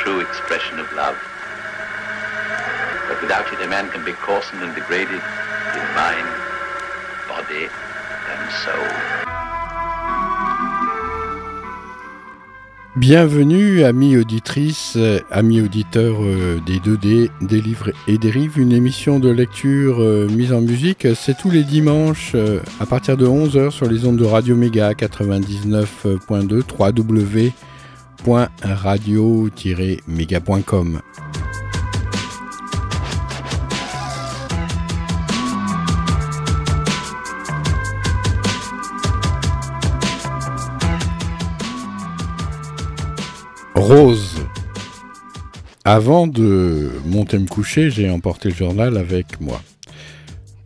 true expression of love. But without it, a man can be coarsened and degraded in mind, body, and soul. Bienvenue, amis auditrices, amis auditeurs euh, des 2D, des livres et des rives, une émission de lecture euh, mise en musique. C'est tous les dimanches euh, à partir de 11h sur les ondes de Radio Méga 99.2 www.radio-méga.com. Rose. Avant de monter me coucher, j'ai emporté le journal avec moi.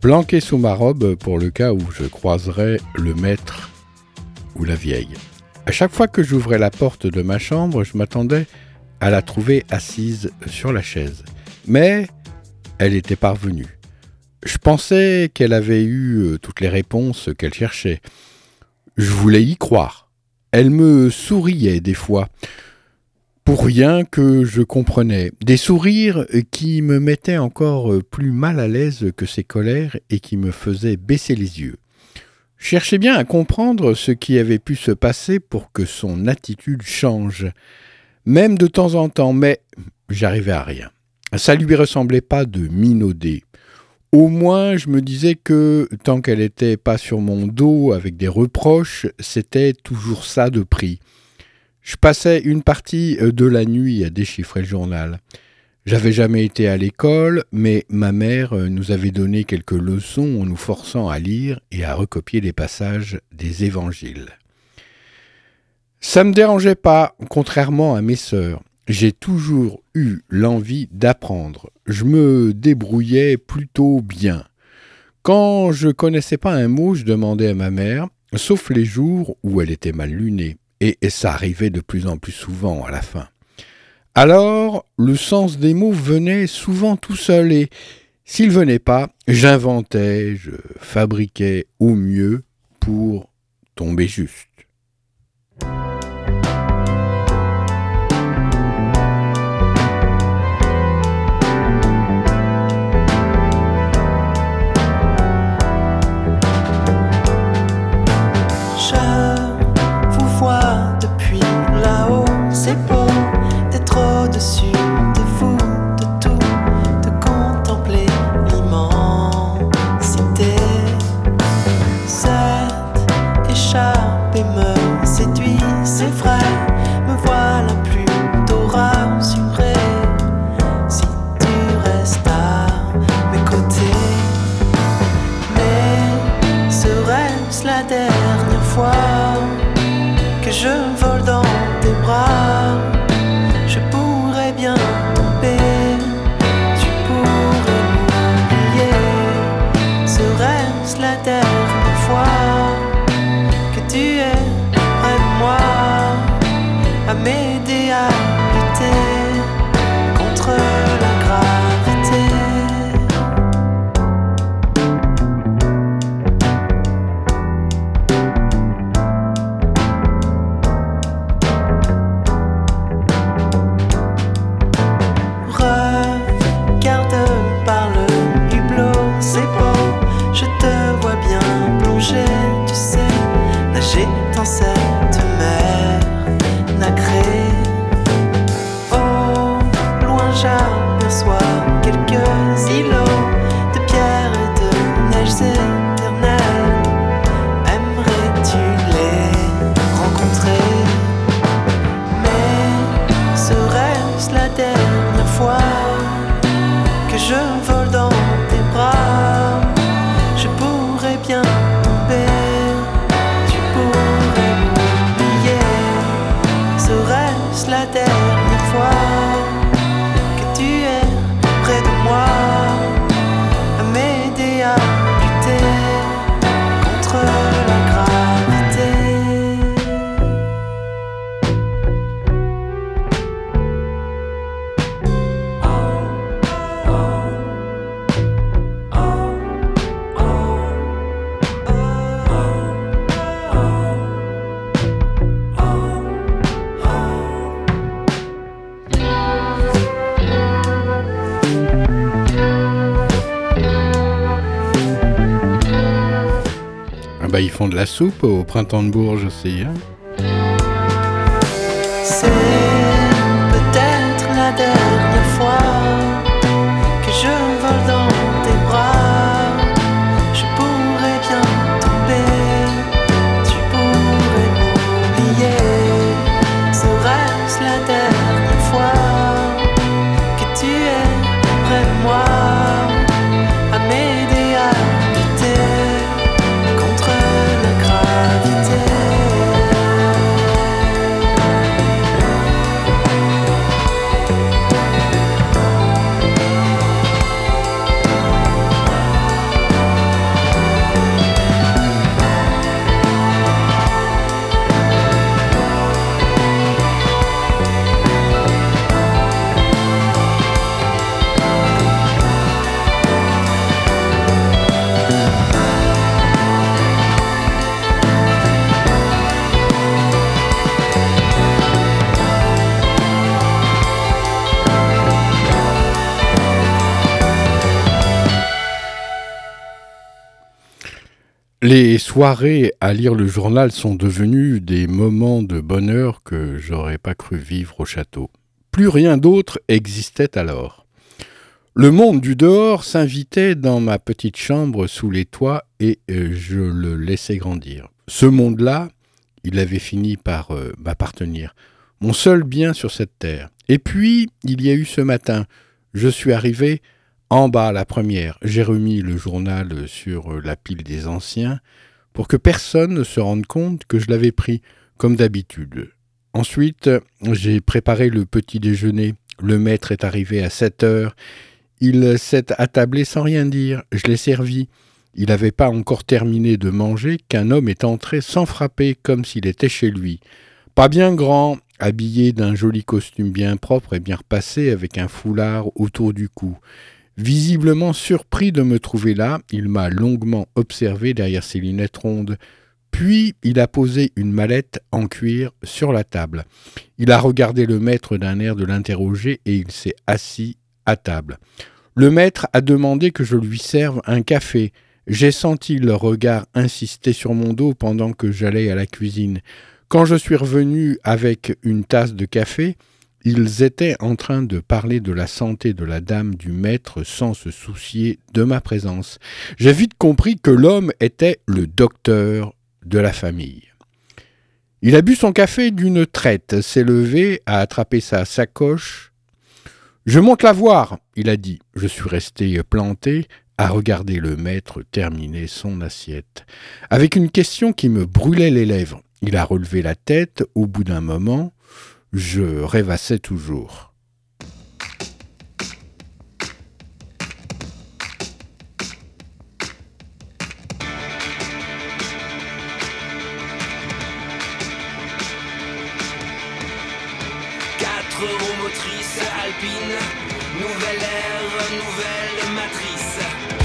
Planqué sous ma robe pour le cas où je croiserais le maître ou la vieille. À chaque fois que j'ouvrais la porte de ma chambre, je m'attendais à la trouver assise sur la chaise. Mais elle était parvenue. Je pensais qu'elle avait eu euh, toutes les réponses qu'elle cherchait. Je voulais y croire. Elle me souriait des fois pour rien que je comprenais. Des sourires qui me mettaient encore plus mal à l'aise que ses colères et qui me faisaient baisser les yeux. Cherchais bien à comprendre ce qui avait pu se passer pour que son attitude change, même de temps en temps, mais j'arrivais à rien. Ça lui ressemblait pas de minauder. Au moins, je me disais que tant qu'elle n'était pas sur mon dos avec des reproches, c'était toujours ça de prix. Je passais une partie euh, de la nuit à déchiffrer le journal. J'avais jamais été à l'école, mais ma mère euh, nous avait donné quelques leçons en nous forçant à lire et à recopier les passages des évangiles. Ça me dérangeait pas, contrairement à mes sœurs. J'ai toujours eu l'envie d'apprendre. Je me débrouillais plutôt bien. Quand je connaissais pas un mot, je demandais à ma mère, sauf les jours où elle était mal lunée et, ça arrivait de plus en plus souvent à la fin. Alors, le sens des mots venait souvent tout seul et s'il venait pas, j'inventais, je fabriquais au mieux pour tomber juste. Bah, ils font de la soupe au printemps de Bourges aussi. Hein Les soirées à lire le journal sont devenues des moments de bonheur que j'aurais pas cru vivre au château. Plus rien d'autre existait alors. Le monde du dehors s'invitait dans ma petite chambre sous les toits et euh, je le laissais grandir. Ce monde-là, il avait fini par euh, m'appartenir. Mon seul bien sur cette terre. Et puis, il y a eu ce matin. Je suis arrivé en bas, la première, j'ai remis le journal sur euh, la pile des anciens pour que personne ne se rende compte que je l'avais pris, comme d'habitude. Ensuite, j'ai préparé le petit déjeuner. Le maître est arrivé à 7 heures. Il s'est attablé sans rien dire. Je l'ai servi. Il n'avait pas encore terminé de manger qu'un homme est entré sans frapper, comme s'il était chez lui. Pas bien grand, habillé d'un joli costume bien propre et bien repassé, avec un foulard autour du cou. Visiblement surpris de me trouver là, il m'a longuement observé derrière ses lunettes rondes. Puis il a posé une mallette en cuir sur la table. Il a regardé le maître d'un air de l'interroger et il s'est assis à table. Le maître a demandé que je lui serve un café. J'ai senti leur regard insister sur mon dos pendant que j'allais à la cuisine. Quand je suis revenu avec une tasse de café, ils étaient en train de parler de la santé de la dame du maître sans se soucier de ma présence. J'ai vite compris que l'homme était le docteur de la famille. Il a bu son café d'une traite, s'est levé, a attrapé sa sacoche. Je monte la voir, il a dit. Je suis resté planté à regarder le maître terminer son assiette, avec une question qui me brûlait les lèvres. Il a relevé la tête au bout d'un moment je rêvassais toujours. Alpines, nouvelle ère, nouvelle matrice.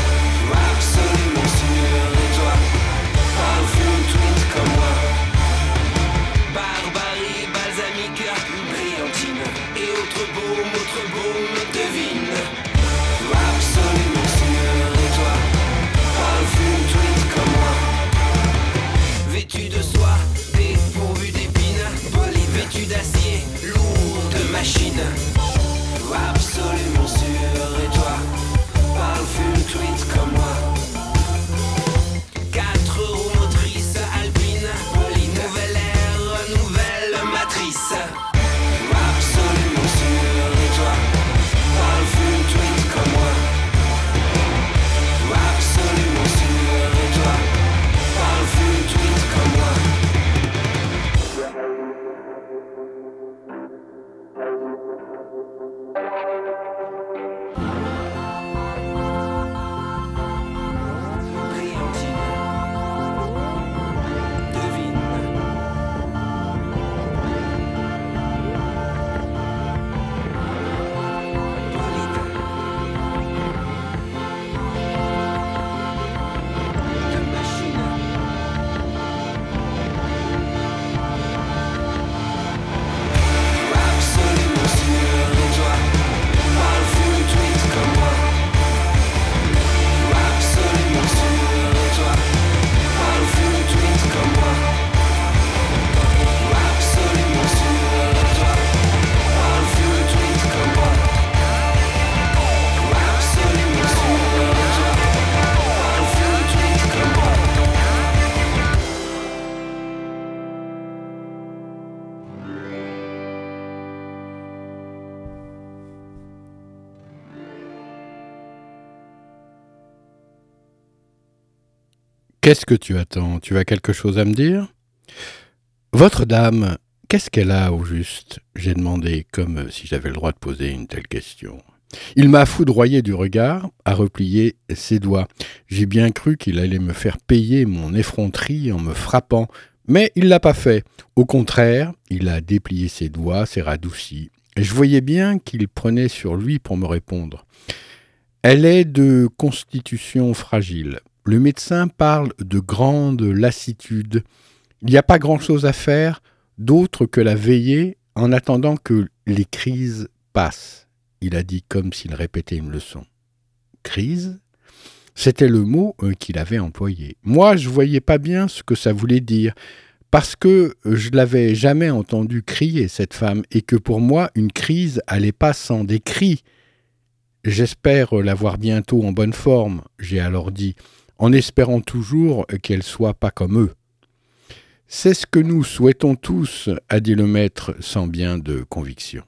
Qu'est-ce que tu attends? Tu as quelque chose à me dire? Votre dame, qu'est-ce qu'elle a au juste? J'ai demandé, comme si j'avais le droit de poser une telle question. Il m'a foudroyé du regard, a replié ses doigts. J'ai bien cru qu'il allait me faire payer mon effronterie en me frappant, mais il l'a pas fait. Au contraire, il a déplié ses doigts, s'est radouci, je voyais bien qu'il prenait sur lui pour me répondre. Elle est de constitution fragile. Le médecin parle de grande lassitude. Il n'y a pas grand-chose à faire d'autre que la veiller en attendant que les crises passent. Il a dit comme s'il répétait une leçon. Crise? C'était le mot euh, qu'il avait employé. Moi, je voyais pas bien ce que ça voulait dire, parce que je l'avais jamais entendu crier, cette femme, et que pour moi, une crise allait pas sans des cris. J'espère la voir bientôt en bonne forme, j'ai alors dit, en espérant toujours qu'elle soit pas comme eux. C'est ce que nous souhaitons tous, a dit le maître sans bien de conviction.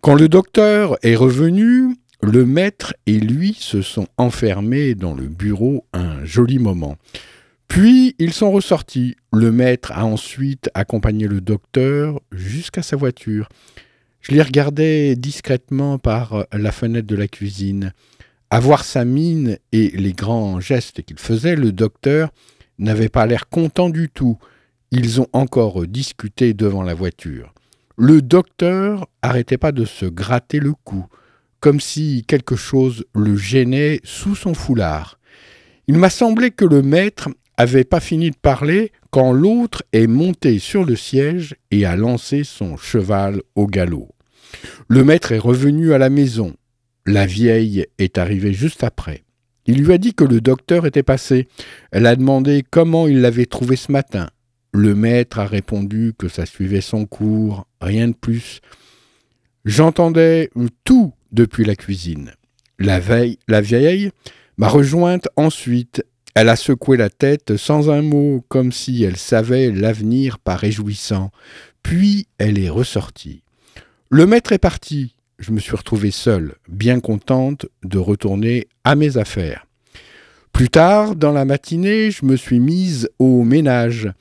Quand le docteur est revenu, le maître et lui se sont enfermés dans le bureau un joli moment. Puis ils sont ressortis. Le maître a ensuite accompagné le docteur jusqu'à sa voiture. Je les regardais discrètement par la fenêtre de la cuisine. À voir sa mine et les grands gestes qu'il faisait, le docteur n'avait pas l'air content du tout. Ils ont encore discuté devant la voiture. Le docteur arrêtait pas de se gratter le cou, comme si quelque chose le gênait sous son foulard. Il m'a semblé que le maître avait pas fini de parler quand l'autre est monté sur le siège et a lancé son cheval au galop. Le maître est revenu à la maison. La vieille est arrivée juste après. Il lui a dit que le docteur était passé. Elle a demandé comment il l'avait trouvé ce matin. Le maître a répondu que ça suivait son cours, rien de plus. J'entendais tout depuis la cuisine. La, la vieille m'a rejointe ensuite elle a secoué la tête sans un mot, comme si elle savait l'avenir pas réjouissant. Puis elle est ressortie. Le maître est parti. Je me suis retrouvée seule, bien contente de retourner à mes affaires. Plus tard, dans la matinée, je me suis mise au ménage.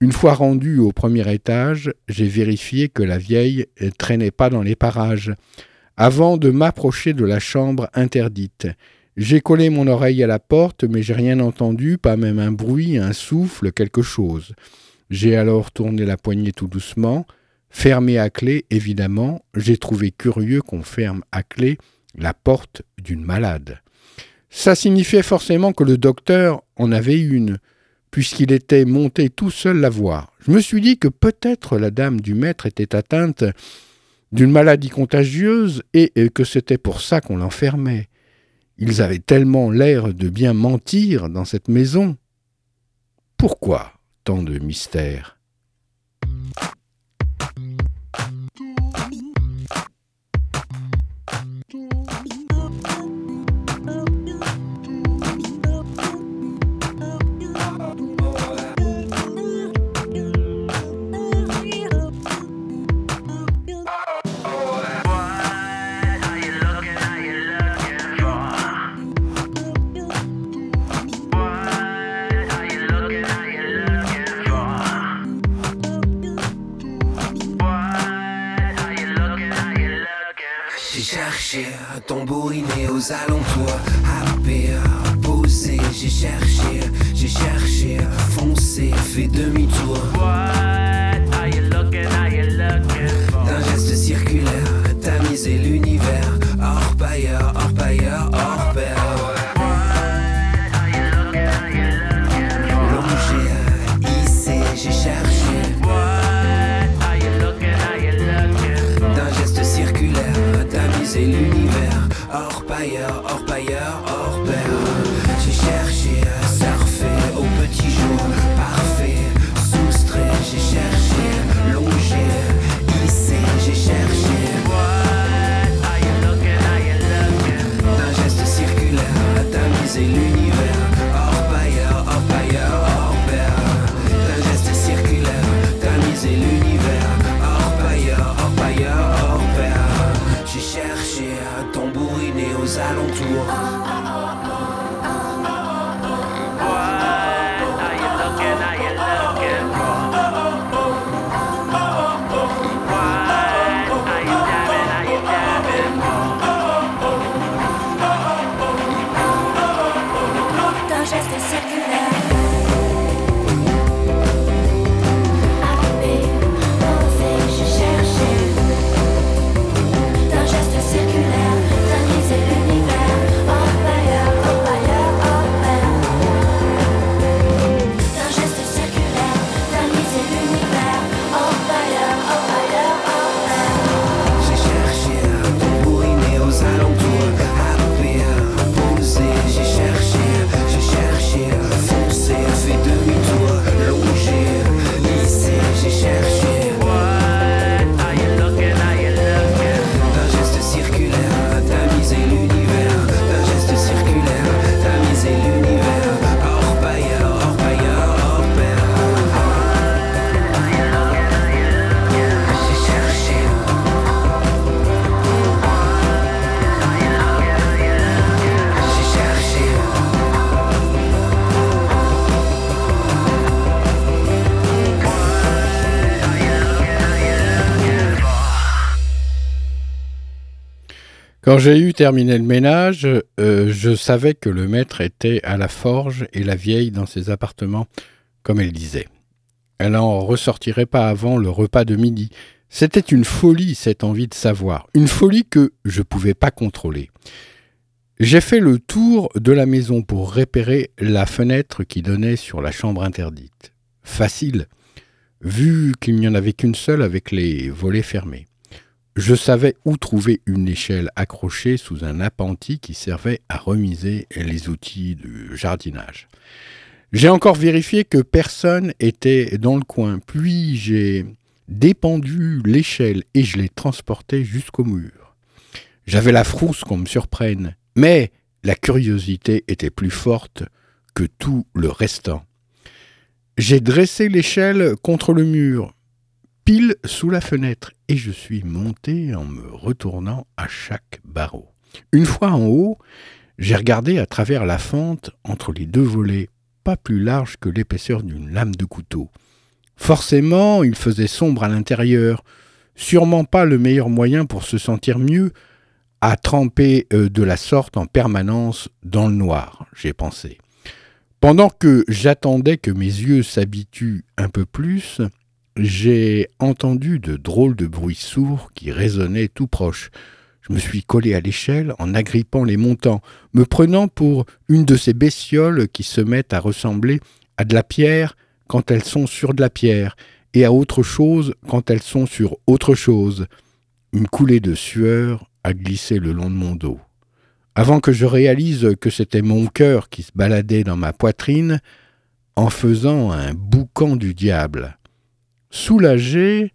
Une fois rendue au premier étage, j'ai vérifié que la vieille ne traînait pas dans les parages, avant de m'approcher de la chambre interdite. J'ai collé mon oreille à la porte, mais j'ai rien entendu, pas même un bruit, un souffle, quelque chose. J'ai alors tourné la poignée tout doucement, fermé à clé, évidemment. J'ai trouvé curieux qu'on ferme à clé la porte d'une malade. Ça signifiait forcément que le docteur en avait une, puisqu'il était monté tout seul la voir. Je me suis dit que peut-être la dame du maître était atteinte d'une maladie contagieuse et que c'était pour ça qu'on l'enfermait. Ils avaient tellement l'air de bien mentir dans cette maison. Pourquoi tant de mystères? Quand j'ai eu terminé le ménage, euh, je savais que le maître était à la forge et la vieille dans ses appartements, comme elle disait. Elle n'en ressortirait pas avant le repas de midi. C'était une folie, cette envie de savoir. Une folie que je ne pouvais pas contrôler. J'ai fait le tour de la maison pour repérer la fenêtre qui donnait sur la chambre interdite. Facile, vu qu'il n'y en avait qu'une seule avec les volets fermés. Je savais où trouver une échelle accrochée sous un appentis qui servait à remiser les outils du jardinage. J'ai encore vérifié que personne était dans le coin, puis j'ai dépendu l'échelle et je l'ai transportée jusqu'au mur. J'avais la frousse qu'on me surprenne, mais la curiosité était plus forte que tout le restant. J'ai dressé l'échelle contre le mur, pile sous la fenêtre, et je suis monté en me retournant à chaque barreau. Une fois en haut, j'ai regardé à travers la fente entre les deux volets, pas plus large que l'épaisseur d'une lame de couteau. Forcément, il faisait sombre à l'intérieur, sûrement pas le meilleur moyen pour se sentir mieux à tremper euh, de la sorte en permanence dans le noir, j'ai pensé. Pendant que j'attendais que mes yeux s'habituent un peu plus, j'ai entendu de drôles de bruits sourds qui résonnaient tout proche. Je me suis collé à l'échelle en agrippant les montants, me prenant pour une de ces bestioles qui se mettent à ressembler à de la pierre quand elles sont sur de la pierre, et à autre chose quand elles sont sur autre chose. Une coulée de sueur a glissé le long de mon dos. Avant que je réalise que c'était mon cœur qui se baladait dans ma poitrine, en faisant un boucan du diable. Soulagé,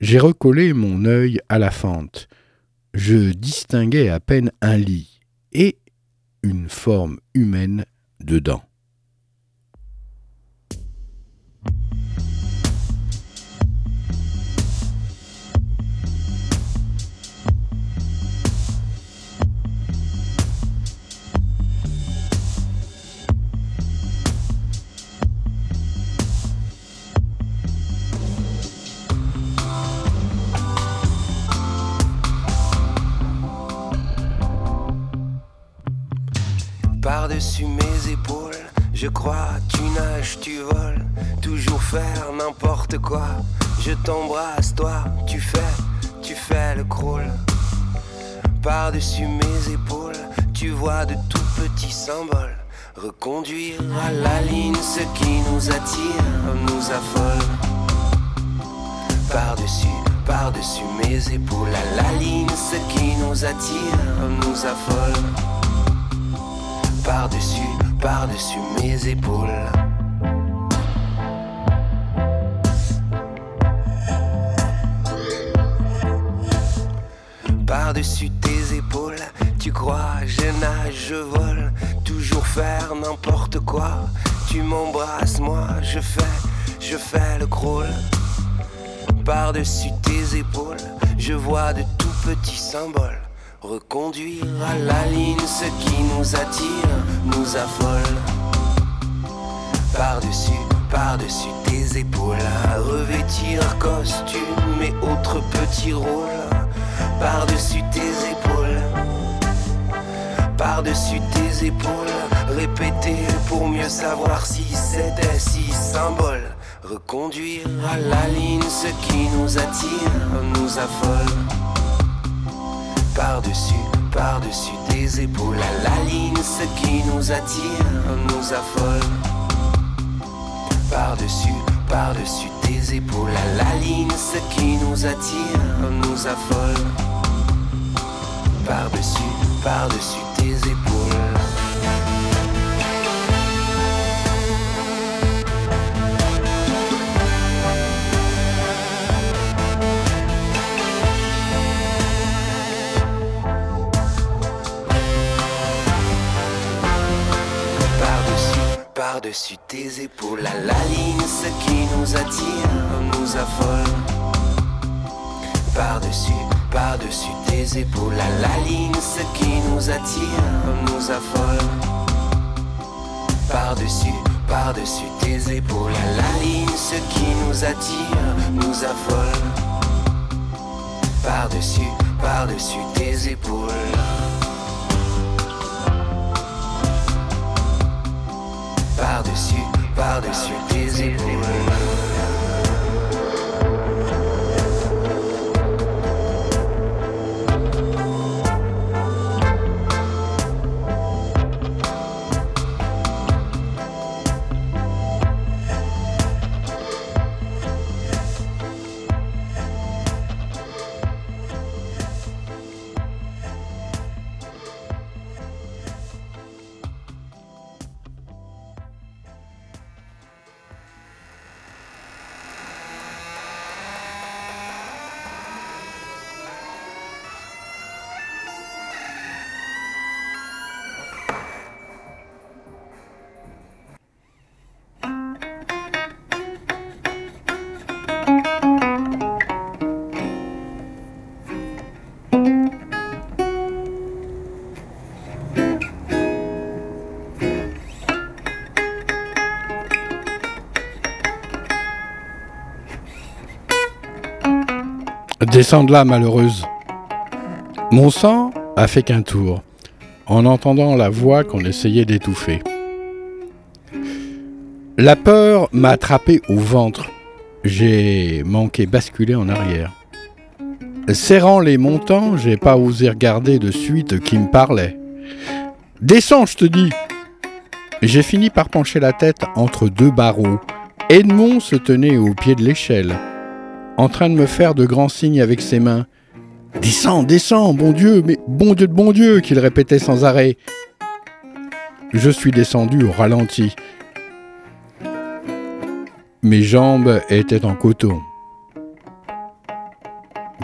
j'ai recollé mon œil à la fente. Je distinguais à peine un lit et une forme humaine dedans. Par-dessus mes épaules, je crois, tu nages, tu voles, toujours faire n'importe quoi. Je t'embrasse, toi, tu fais, tu fais le crawl. Par-dessus mes épaules, tu vois de tout petits symboles. Reconduire à la ligne ce qui nous attire, nous affole. Par-dessus, par-dessus mes épaules, à la ligne ce qui nous attire, nous affole par-dessus, par-dessus mes épaules. Par-dessus tes épaules, tu crois, je nage, je vole, toujours faire n'importe quoi. Tu m'embrasses, moi je fais, je fais le crawl. Par-dessus tes épaules, je vois de tout petits symboles. Reconduire à la ligne ce qui nous attire, nous affole. Par-dessus, par-dessus tes épaules, revêtir costume et autres petits rôles. Par-dessus tes épaules, par-dessus tes épaules, répéter pour mieux savoir si c'était si symbole. Reconduire à la ligne ce qui nous attire, nous affole par-dessus, par-dessus tes épaules, à la ligne, ce qui nous attire, nous affole. Par-dessus, par-dessus tes épaules, à la ligne, ce qui nous attire, nous affole. Par-dessus, par-dessus tes épaules. Par-dessus tes épaules, à la ligne, ce qui nous attire, nous affole. Par-dessus, par-dessus tes épaules, à la ligne, ce qui nous attire, nous affole. Par-dessus, par-dessus tes épaules, à la ligne, ce qui nous attire, nous affole. Par-dessus, par par-dessus tes épaules. Par-dessus, par-dessus tes épaules. Descends de là, malheureuse. Mon sang a fait qu'un tour, en entendant la voix qu'on essayait d'étouffer. La peur m'a attrapé au ventre. J'ai manqué basculer en arrière. Serrant les montants, j'ai pas osé regarder de suite qui me parlait. Descends, je te dis. J'ai fini par pencher la tête entre deux barreaux. Edmond se tenait au pied de l'échelle en train de me faire de grands signes avec ses mains. Descends, descends, bon Dieu, mais bon Dieu de bon Dieu, qu'il répétait sans arrêt. Je suis descendu au ralenti. Mes jambes étaient en coton.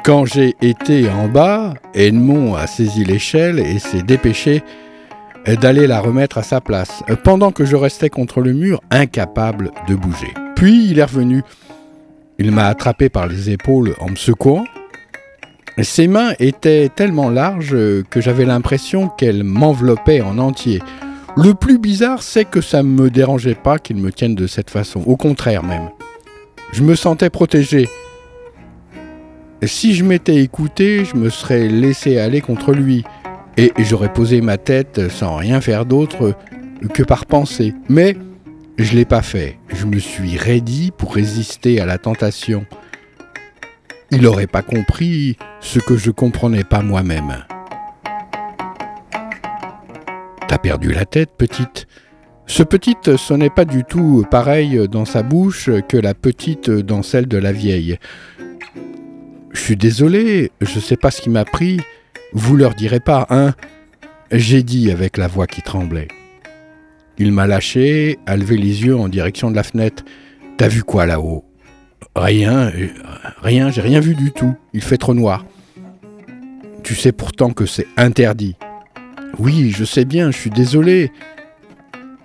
Quand j'ai été en bas, Edmond a saisi l'échelle et s'est dépêché d'aller la remettre à sa place, pendant que je restais contre le mur, incapable de bouger. Puis il est revenu. Il m'a attrapé par les épaules en me secouant. Ses mains étaient tellement larges que j'avais l'impression qu'elles m'enveloppaient en entier. Le plus bizarre, c'est que ça ne me dérangeait pas qu'il me tienne de cette façon, au contraire même. Je me sentais protégé. Si je m'étais écouté, je me serais laissé aller contre lui, et j'aurais posé ma tête sans rien faire d'autre que par penser. Mais je l'ai pas fait. Je me suis raidi pour résister à la tentation. Il n'aurait pas compris ce que je comprenais pas moi-même. T'as perdu la tête, petite. Ce petite sonnait pas du tout pareil dans sa bouche que la petite dans celle de la vieille. Je suis désolé, je sais pas ce qui m'a pris. Vous leur direz pas, hein J'ai dit avec la voix qui tremblait. Il m'a lâché, a levé les yeux en direction de la fenêtre. T'as vu quoi là-haut? Rien, euh, rien, j'ai rien vu du tout. Il fait trop noir. Tu sais pourtant que c'est interdit. Oui, je sais bien, je suis désolé.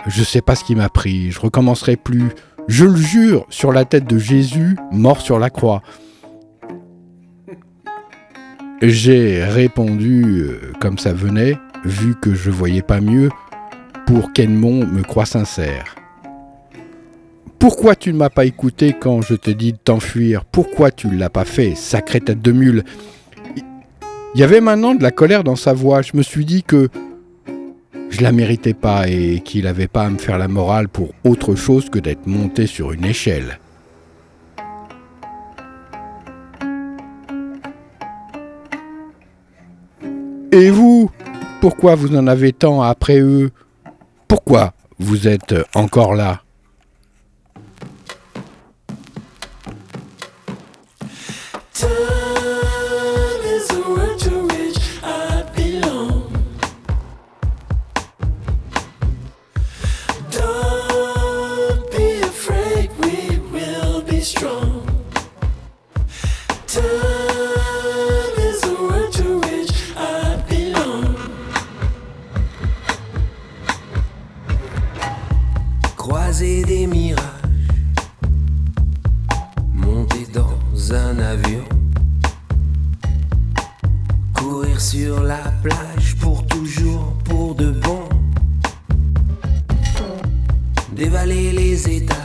Je sais pas ce qui m'a pris, je recommencerai plus. Je le jure, sur la tête de Jésus, mort sur la croix. J'ai répondu euh, comme ça venait, vu que je voyais pas mieux pour qu'Edmond me croit sincère. Pourquoi tu ne m'as pas écouté quand je te dis de t'enfuir? Pourquoi tu ne l'as pas fait, sacrée tête de mule? Il y avait maintenant de la colère dans sa voix. Je me suis dit que je la méritais pas et qu'il n'avait pas à me faire la morale pour autre chose que d'être monté sur une échelle. Et vous Pourquoi vous en avez tant après eux? pourquoi vous êtes encore là? Courir sur la plage pour toujours, pour de bon. Dévaler les états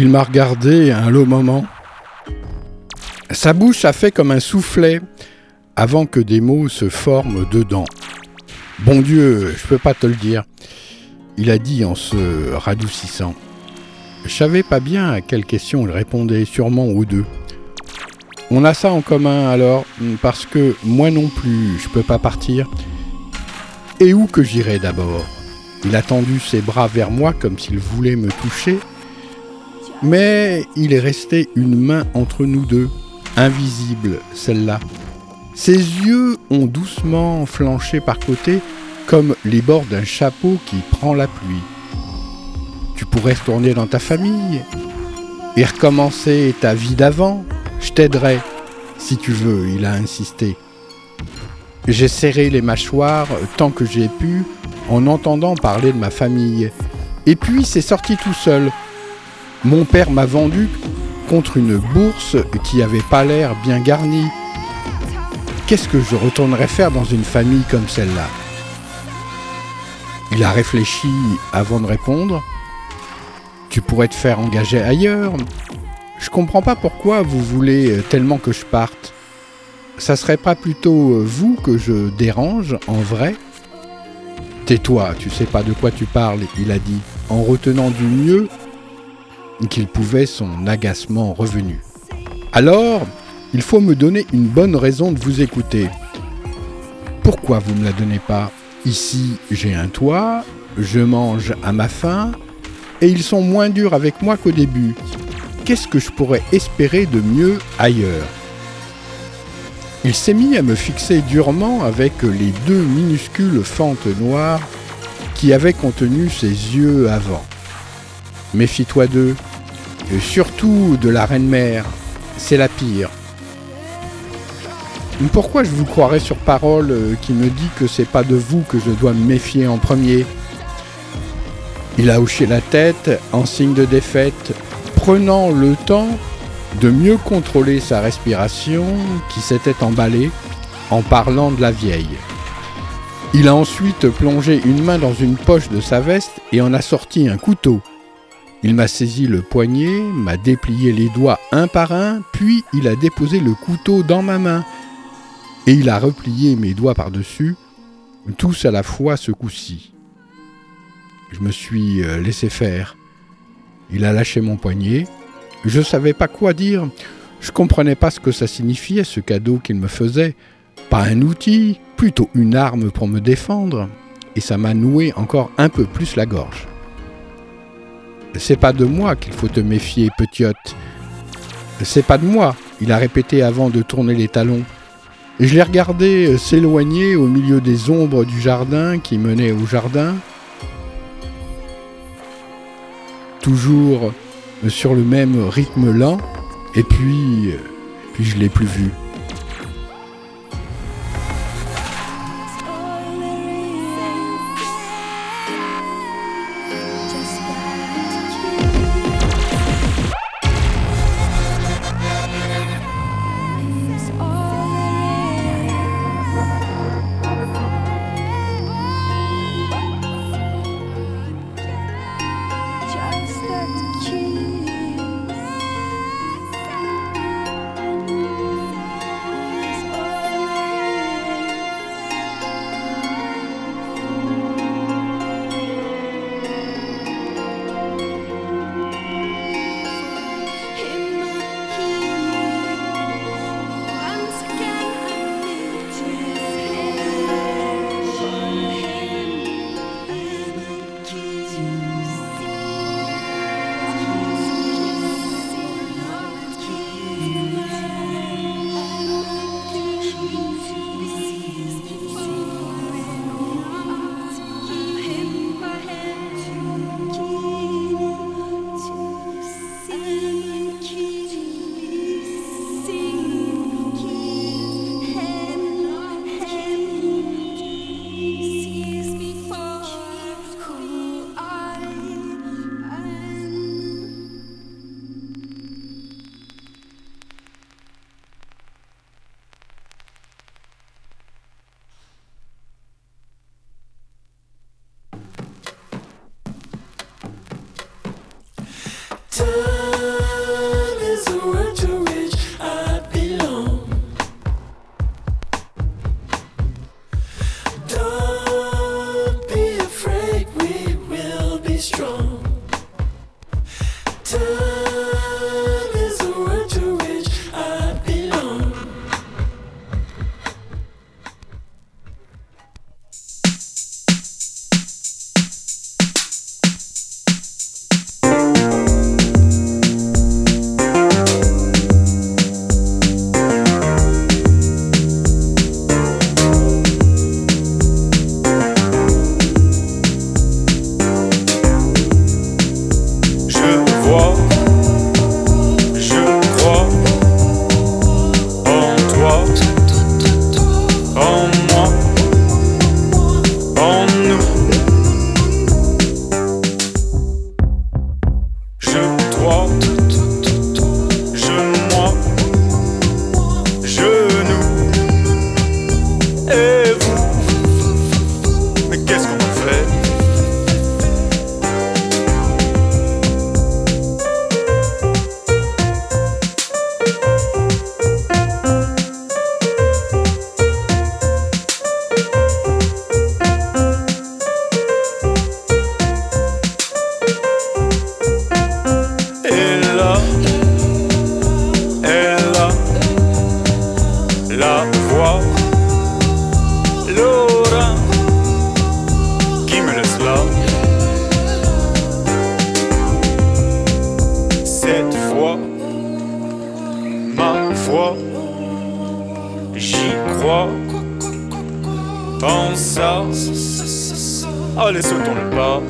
Il m'a regardé un long moment. Sa bouche a fait comme un soufflet avant que des mots se forment dedans. Bon Dieu, je peux pas te le dire. Il a dit en se radoucissant. Je savais pas bien à quelle question il répondait, sûrement aux deux. On a ça en commun alors, parce que moi non plus, je peux pas partir. Et où que j'irai d'abord? Il a tendu ses bras vers moi comme s'il voulait me toucher, mais il est resté une main entre nous deux, invisible celle-là. Ses yeux ont doucement flanché par côté comme les bords d'un chapeau qui prend la pluie. Tu pourrais retourner dans ta famille et recommencer ta vie d'avant. Je t'aiderai, si tu veux, il a insisté. J'ai serré les mâchoires tant que j'ai pu en entendant parler de ma famille. Et puis c'est sorti tout seul. Mon père m'a vendu contre une bourse qui avait pas l'air bien garnie. Qu'est-ce que je retournerais faire dans une famille comme celle-là? Il a réfléchi avant de répondre. Tu pourrais te faire engager ailleurs. Je comprends pas pourquoi vous voulez tellement que je parte. Ça serait pas plutôt vous que je dérange en vrai? Tais-toi, tu sais pas de quoi tu parles, il a dit, en retenant du mieux qu'il pouvait son agacement revenu. Alors, Il faut me donner une bonne raison de vous écouter. Pourquoi vous ne me la donnez pas? Ici, j'ai un toit, je mange à ma faim, et ils sont moins durs avec moi qu'au début. Qu'est-ce que je pourrais espérer de mieux ailleurs? Il s'est mis à me fixer durement avec les deux minuscules fentes noires qui avaient contenu ses yeux avant. Méfie-toi d'eux, surtout de la reine-mère, c'est la pire. Pourquoi je vous croirais sur parole euh, qui me dit que c'est pas de vous que je dois me méfier en premier? Il a hoché la tête en signe de défaite, prenant le temps de mieux contrôler sa respiration qui s'était emballée en parlant de la vieille. Il a ensuite plongé une main dans une poche de sa veste et en a sorti un couteau. Il m'a saisi le poignet, m'a déplié les doigts un par un, puis il a déposé le couteau dans ma main et il a replié mes doigts par-dessus, tous à la fois ce coup-ci. Je me suis euh, laissé faire. Il a lâché mon poignet. Je ne savais pas quoi dire. Je comprenais pas ce que ça signifiait, ce cadeau qu'il me faisait. Pas un outil, plutôt une arme pour me défendre. Et ça m'a noué encore un peu plus la gorge. C'est pas de moi qu'il faut te méfier, petiote. C'est pas de moi, il a répété avant de tourner les talons. Je l'ai regardé euh, s'éloigner au milieu des ombres du jardin qui menaient au jardin. Toujours euh, sur le même rythme lent. Et puis, euh, puis je l'ai plus vu. time. Allez sautons le pas.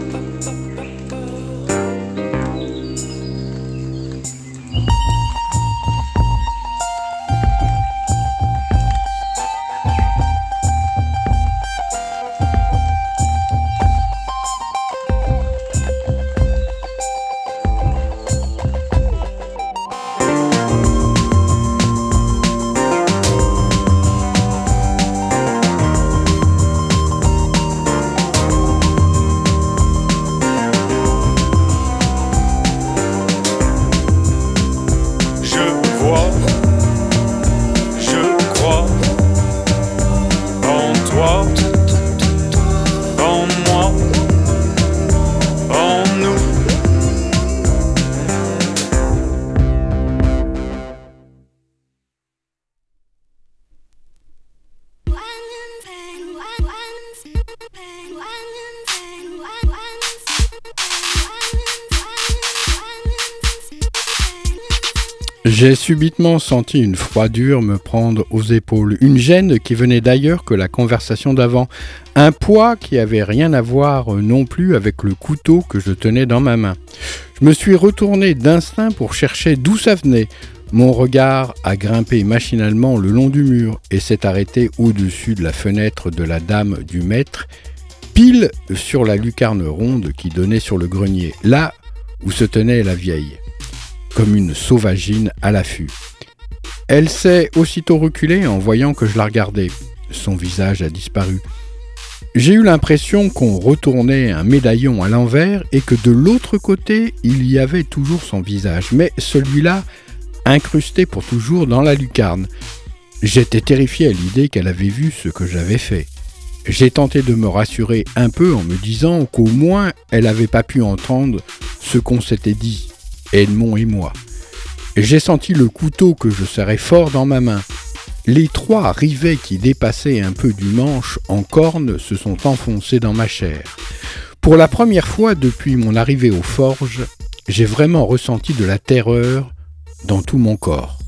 J'ai subitement senti une froidure me prendre aux épaules, une gêne qui venait d'ailleurs que la conversation d'avant, un poids qui avait rien à voir non plus avec le couteau que je tenais dans ma main. Je me suis retourné d'instinct pour chercher d'où ça venait. Mon regard a grimpé machinalement le long du mur et s'est arrêté au-dessus de la fenêtre de la dame du maître, pile sur la lucarne ronde qui donnait sur le grenier, là où se tenait la vieille comme une sauvagine à l'affût. Elle s'est aussitôt reculée en voyant que je la regardais. Son visage a disparu. J'ai eu l'impression qu'on retournait un médaillon à l'envers et que de l'autre côté, il y avait toujours son visage, mais celui-là incrusté pour toujours dans la lucarne. J'étais terrifié à l'idée qu'elle avait vu ce que j'avais fait. J'ai tenté de me rassurer un peu en me disant qu'au moins elle n'avait pas pu entendre ce qu'on s'était dit. Edmond et moi. J'ai senti le couteau que je serrais fort dans ma main. Les trois rivets qui dépassaient un peu du manche en corne se sont enfoncés dans ma chair. Pour la première fois depuis mon arrivée aux forges, j'ai vraiment ressenti de la terreur dans tout mon corps.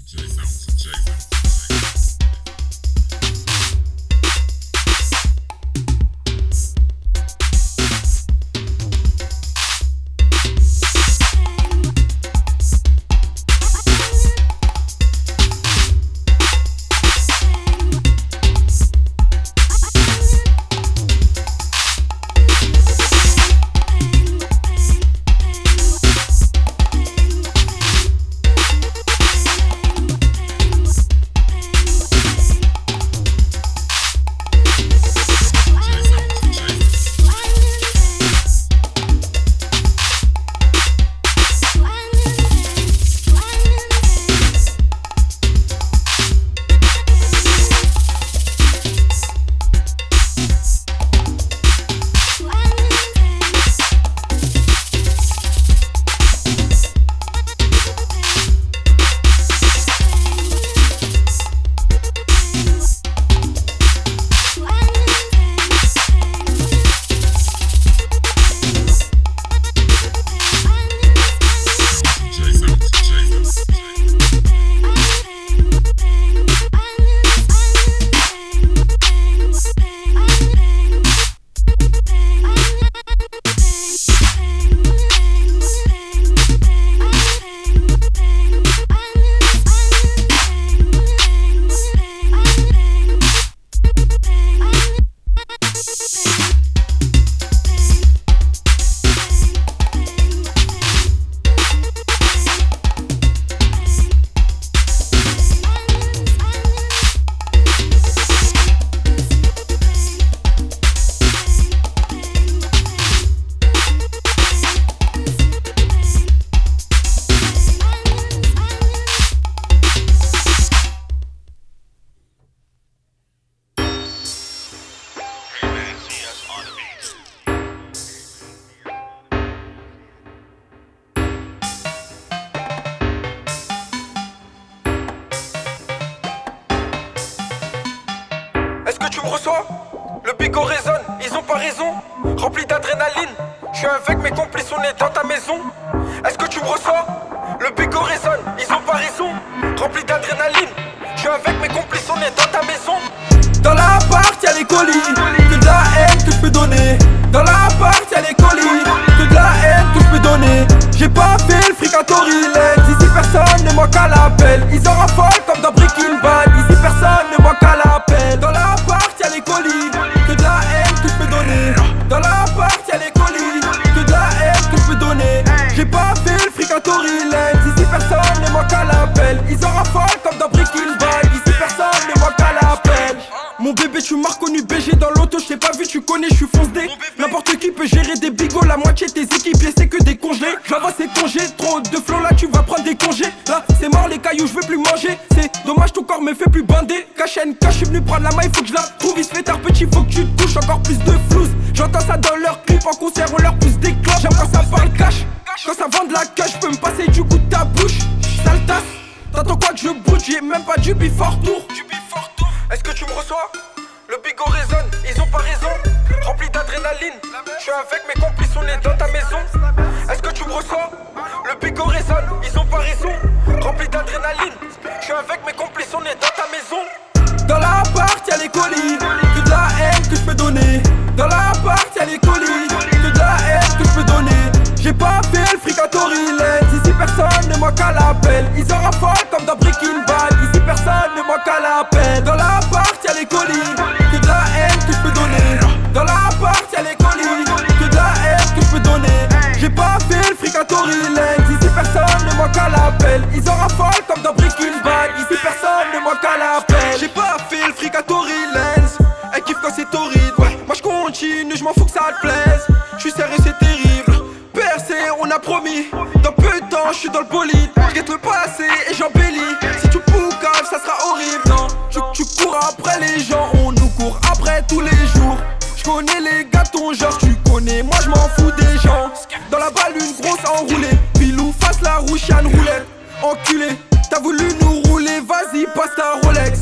Moi, je m'en fous des gens. Dans la balle, une grosse enroulée. Pilou, face la rouchiane roulette. Enculé, t'as voulu nous rouler, vas-y, passe ta Rolex.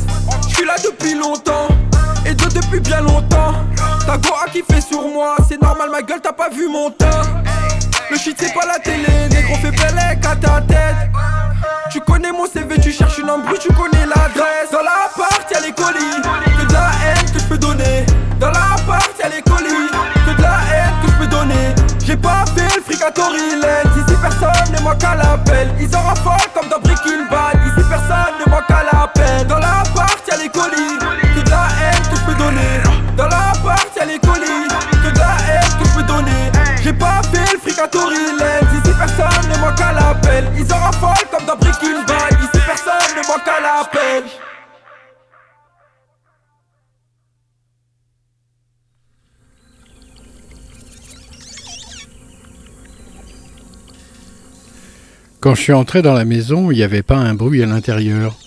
Je suis là depuis longtemps. Et deux depuis bien longtemps. Ta Goa qui fait sur moi, c'est normal, ma gueule, t'as pas vu mon teint. Le shit c'est pas la télé, négro fait bellec à ta tête. Tu connais mon CV, tu cherches une embrouille, tu connais l'adresse. Dans la manque à. Ils en raffolent comme dans Breaking Bad, ici personne ne manque à l'appel. Dans la partie y'a les colis, que de la haine que je peux donner. Dans la partie y'a les colis, que de la haine que je peux donner. J'ai pas fait le fricatory Quand je suis entré dans la maison, il n'y avait pas un bruit à l'intérieur.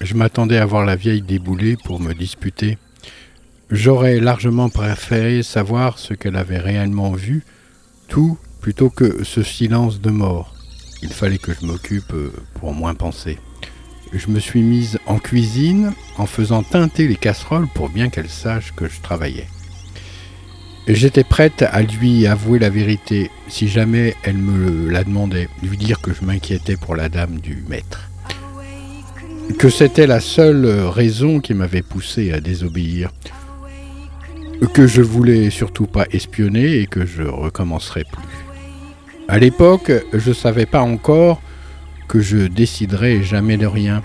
Je m'attendais à voir la vieille débouler pour me disputer. J'aurais largement préféré savoir ce qu'elle avait réellement vu, tout plutôt que ce silence de mort. Il fallait que je m'occupe euh, pour moins penser. Je me suis mise en cuisine en faisant teinter les casseroles pour bien qu'elle sache que je travaillais. J'étais prête à lui avouer la vérité si jamais elle me la demandait, lui dire que je m'inquiétais pour la dame du maître. Que c'était la seule raison qui m'avait poussé à désobéir. Que je voulais surtout pas espionner et que je recommencerai plus. À l'époque, je savais pas encore que je déciderais jamais de rien.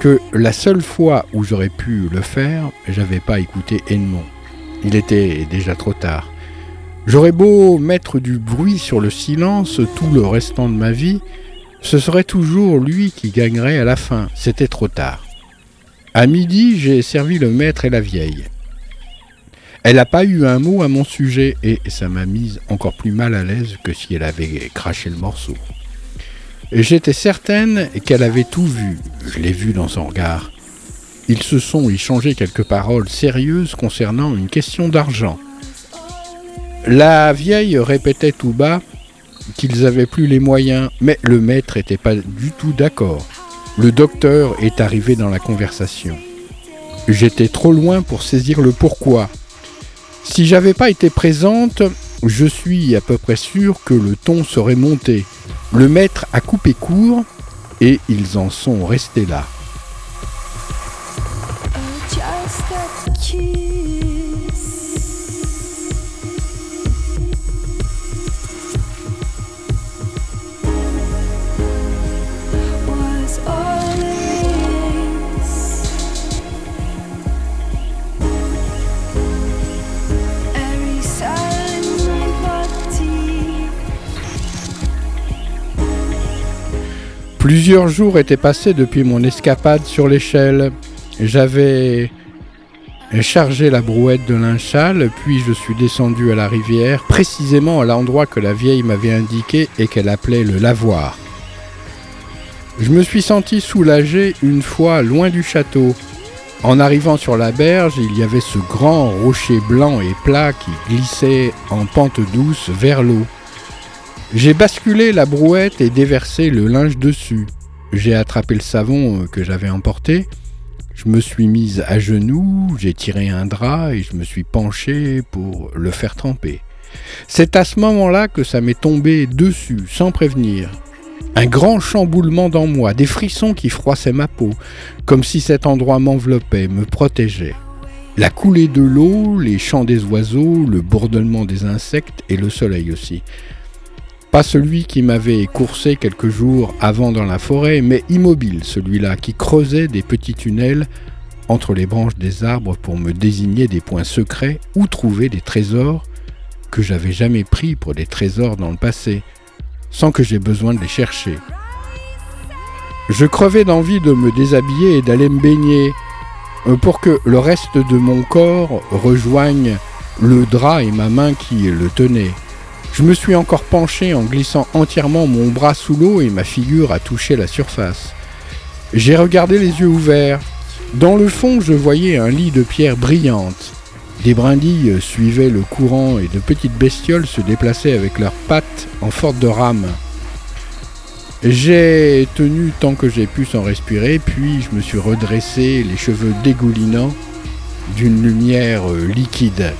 Que la seule fois où j'aurais pu le faire, j'avais pas écouté Edmond. Il était déjà trop tard. J'aurais beau mettre du bruit sur le silence tout le restant de ma vie, ce serait toujours lui qui gagnerait à la fin. C'était trop tard. À midi, j'ai servi le maître et la vieille. Elle n'a pas eu un mot à mon sujet et ça m'a mise encore plus mal à l'aise que si elle avait craché le morceau. J'étais certaine qu'elle avait tout vu, je l'ai vu dans son regard. Ils se sont échangés quelques paroles sérieuses concernant une question d'argent. La vieille répétait tout bas qu'ils avaient plus les moyens, mais le maître n'était pas du tout d'accord. Le docteur est arrivé dans la conversation. J'étais trop loin pour saisir le pourquoi. Si j'avais pas été présente, je suis à peu près sûr que le ton serait monté. Le maître a coupé court et ils en sont restés là. Plusieurs jours étaient passés depuis mon escapade sur l'échelle. J'avais chargé la brouette de linchal, puis je suis descendu à la rivière, précisément à l'endroit que la vieille m'avait indiqué et qu'elle appelait le lavoir. Je me suis senti soulagé une fois loin du château. En arrivant sur la berge, il y avait ce grand rocher blanc et plat qui glissait en pente douce vers l'eau. J'ai basculé la brouette et déversé le linge dessus. J'ai attrapé le savon que j'avais emporté. Je me suis mise à genoux, j'ai tiré un drap et je me suis penché pour le faire tremper. C'est à ce moment-là que ça m'est tombé dessus, sans prévenir. Un grand chamboulement dans moi, des frissons qui froissaient ma peau, comme si cet endroit m'enveloppait, me protégeait. La coulée de l'eau, les chants des oiseaux, le bourdonnement des insectes et le soleil aussi. Pas celui qui m'avait coursé quelques jours avant dans la forêt, mais immobile, celui-là qui creusait des petits tunnels entre les branches des arbres pour me désigner des points secrets où trouver des trésors que j'avais jamais pris pour des trésors dans le passé, sans que j'aie besoin de les chercher. Je crevais d'envie de me déshabiller et d'aller me baigner, euh, pour que le reste de mon corps rejoigne le drap et ma main qui le tenait. Je me suis encore penché en glissant entièrement mon bras sous l'eau et ma figure a touché la surface. J'ai regardé les yeux ouverts. Dans le fond, je voyais un lit de pierre brillante. Des brindilles suivaient le courant et de petites bestioles se déplaçaient avec leurs pattes en forte de rame. J'ai tenu tant que j'ai pu sans respirer, puis je me suis redressé, les cheveux dégoulinants d'une lumière liquide.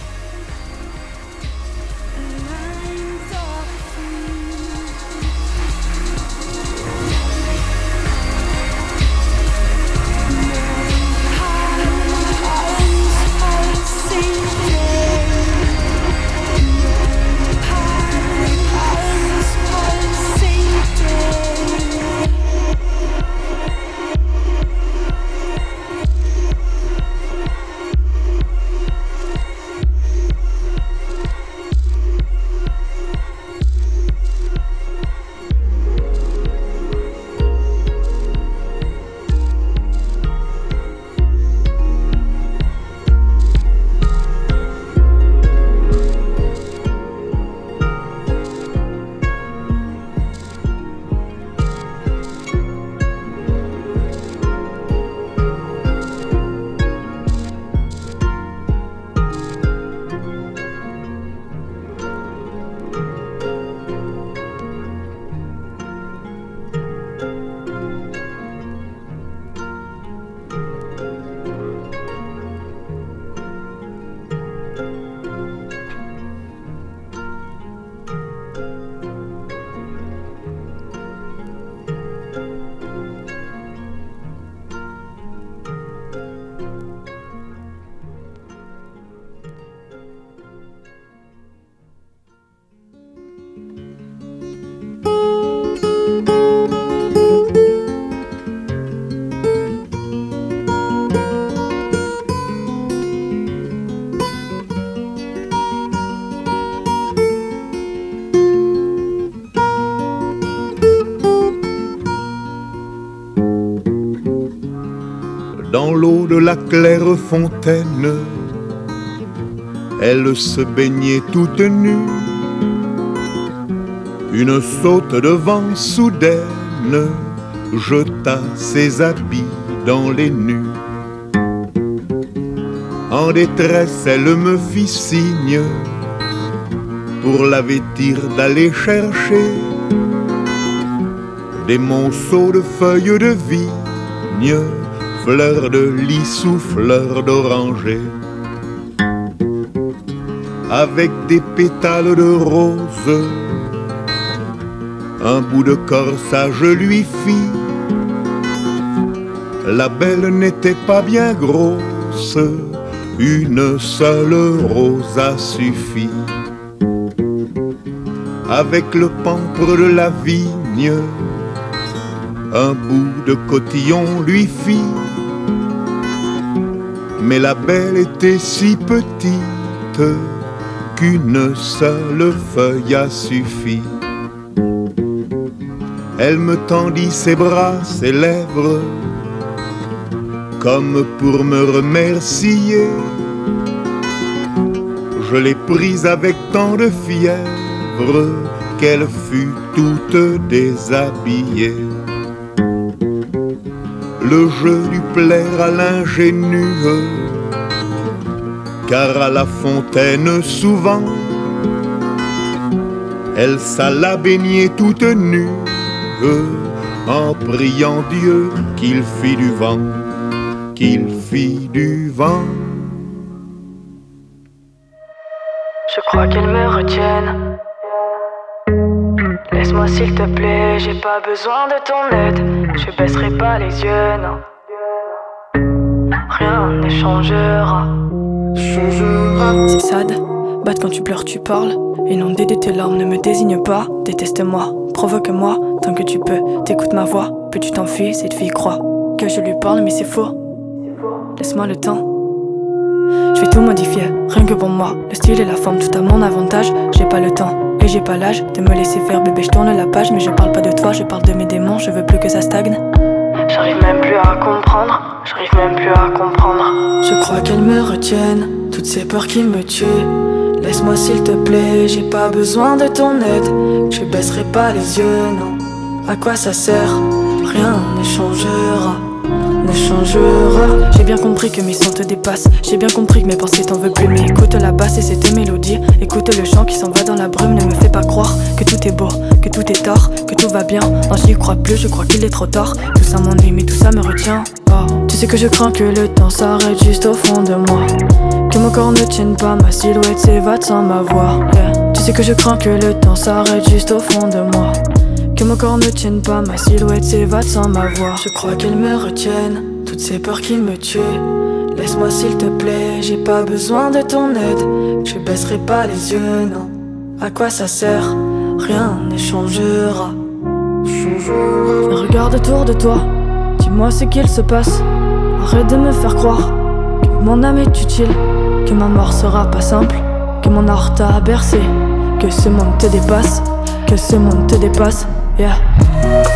La claire fontaine, elle se baignait toute nue. Une saute de vent soudaine jeta ses habits dans les nues. En détresse, elle me fit signe pour la vêtir d'aller chercher des monceaux de feuilles de vigne, fleurs de lys ou fleurs d'oranger. Avec des pétales de rose, un bout de corsage lui fit. La belle n'était pas bien grosse, une seule rose a suffi. Avec le pampre de la vigne, un bout de cotillon lui fit. Mais la belle était si petite qu'une seule feuille a suffi. Elle me tendit ses bras, ses lèvres, comme pour me remercier. Je l'ai prise avec tant de fièvre qu'elle fut toute déshabillée. Le jeu du plaire à l'ingénu, car à la fontaine souvent, elle s'alla baigner toute nue, en priant Dieu qu'il fit du vent, qu'il fit du vent. Je crois qu'elle me retienne. Laisse-moi s'il te plaît, j'ai pas besoin de ton aide. Pas les yeux, non. Rien ne changera. C'est sad, Batte quand tu pleures, tu parles. Et non, d'aider tes larmes ne me désigne pas. Déteste-moi, provoque-moi tant que tu peux. T'écoutes ma voix, puis tu t'enfuis, cette fille croit que je lui parle, mais c'est faux. Laisse-moi le temps. Je vais tout modifier, rien que pour moi. Le style et la forme, tout à mon avantage. J'ai pas le temps et j'ai pas l'âge de me laisser faire, bébé. Je tourne la page, mais je parle pas de toi, je parle de mes démons. Je veux plus que ça stagne. J'arrive même plus à comprendre, j'arrive même plus à comprendre. Je crois qu'elle me retienne, toutes ces peurs qui me tuent. Laisse-moi s'il te plaît, j'ai pas besoin de ton aide. Je baisserai pas les yeux, non. À quoi ça sert? Rien ne changera changera. J'ai bien compris que mes sons te dépassent. J'ai bien compris que mes pensées t'en veulent plus. Mais écoute la basse et cette mélodie. Écoute le chant qui s'en va dans la brume. Ne me fais pas croire que tout est beau, que tout est tort, que tout va bien. Non, j'y crois plus, je crois qu'il est trop tard. Tout ça m'ennuie, mais tout ça me retient. Oh. Tu sais que je crains que le temps s'arrête juste au fond de moi. Que mon corps ne tienne pas, ma silhouette s'évade sans ma voix. Tu sais que je crains que le temps s'arrête juste au fond de moi. Que mon corps ne tienne pas, ma silhouette s'évade sans ma voix. Je crois qu'elle me retienne, toutes ces peurs qui me tuent. Laisse-moi s'il te plaît, j'ai pas besoin de ton aide. Je baisserai pas les yeux, non. À quoi ça sert? Rien ne changera. Regarde autour de toi, dis-moi ce qu'il se passe. Arrête de me faire croire que mon âme est utile, que ma mort sera pas simple, que mon art t'a bercé, que ce monde te dépasse, que ce monde te dépasse. Yeah.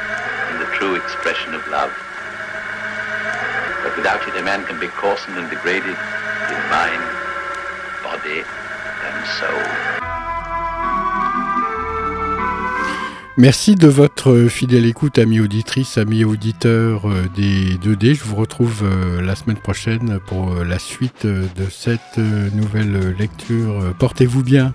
expression of love. But without it, a man can be coarsened and degraded in mind, body, and soul. Merci de votre fidèle écoute, amis auditrices, amis auditeurs euh, des 2D. Je vous retrouve euh, la semaine prochaine pour euh, la suite de cette nouvelle lecture. Portez-vous bien.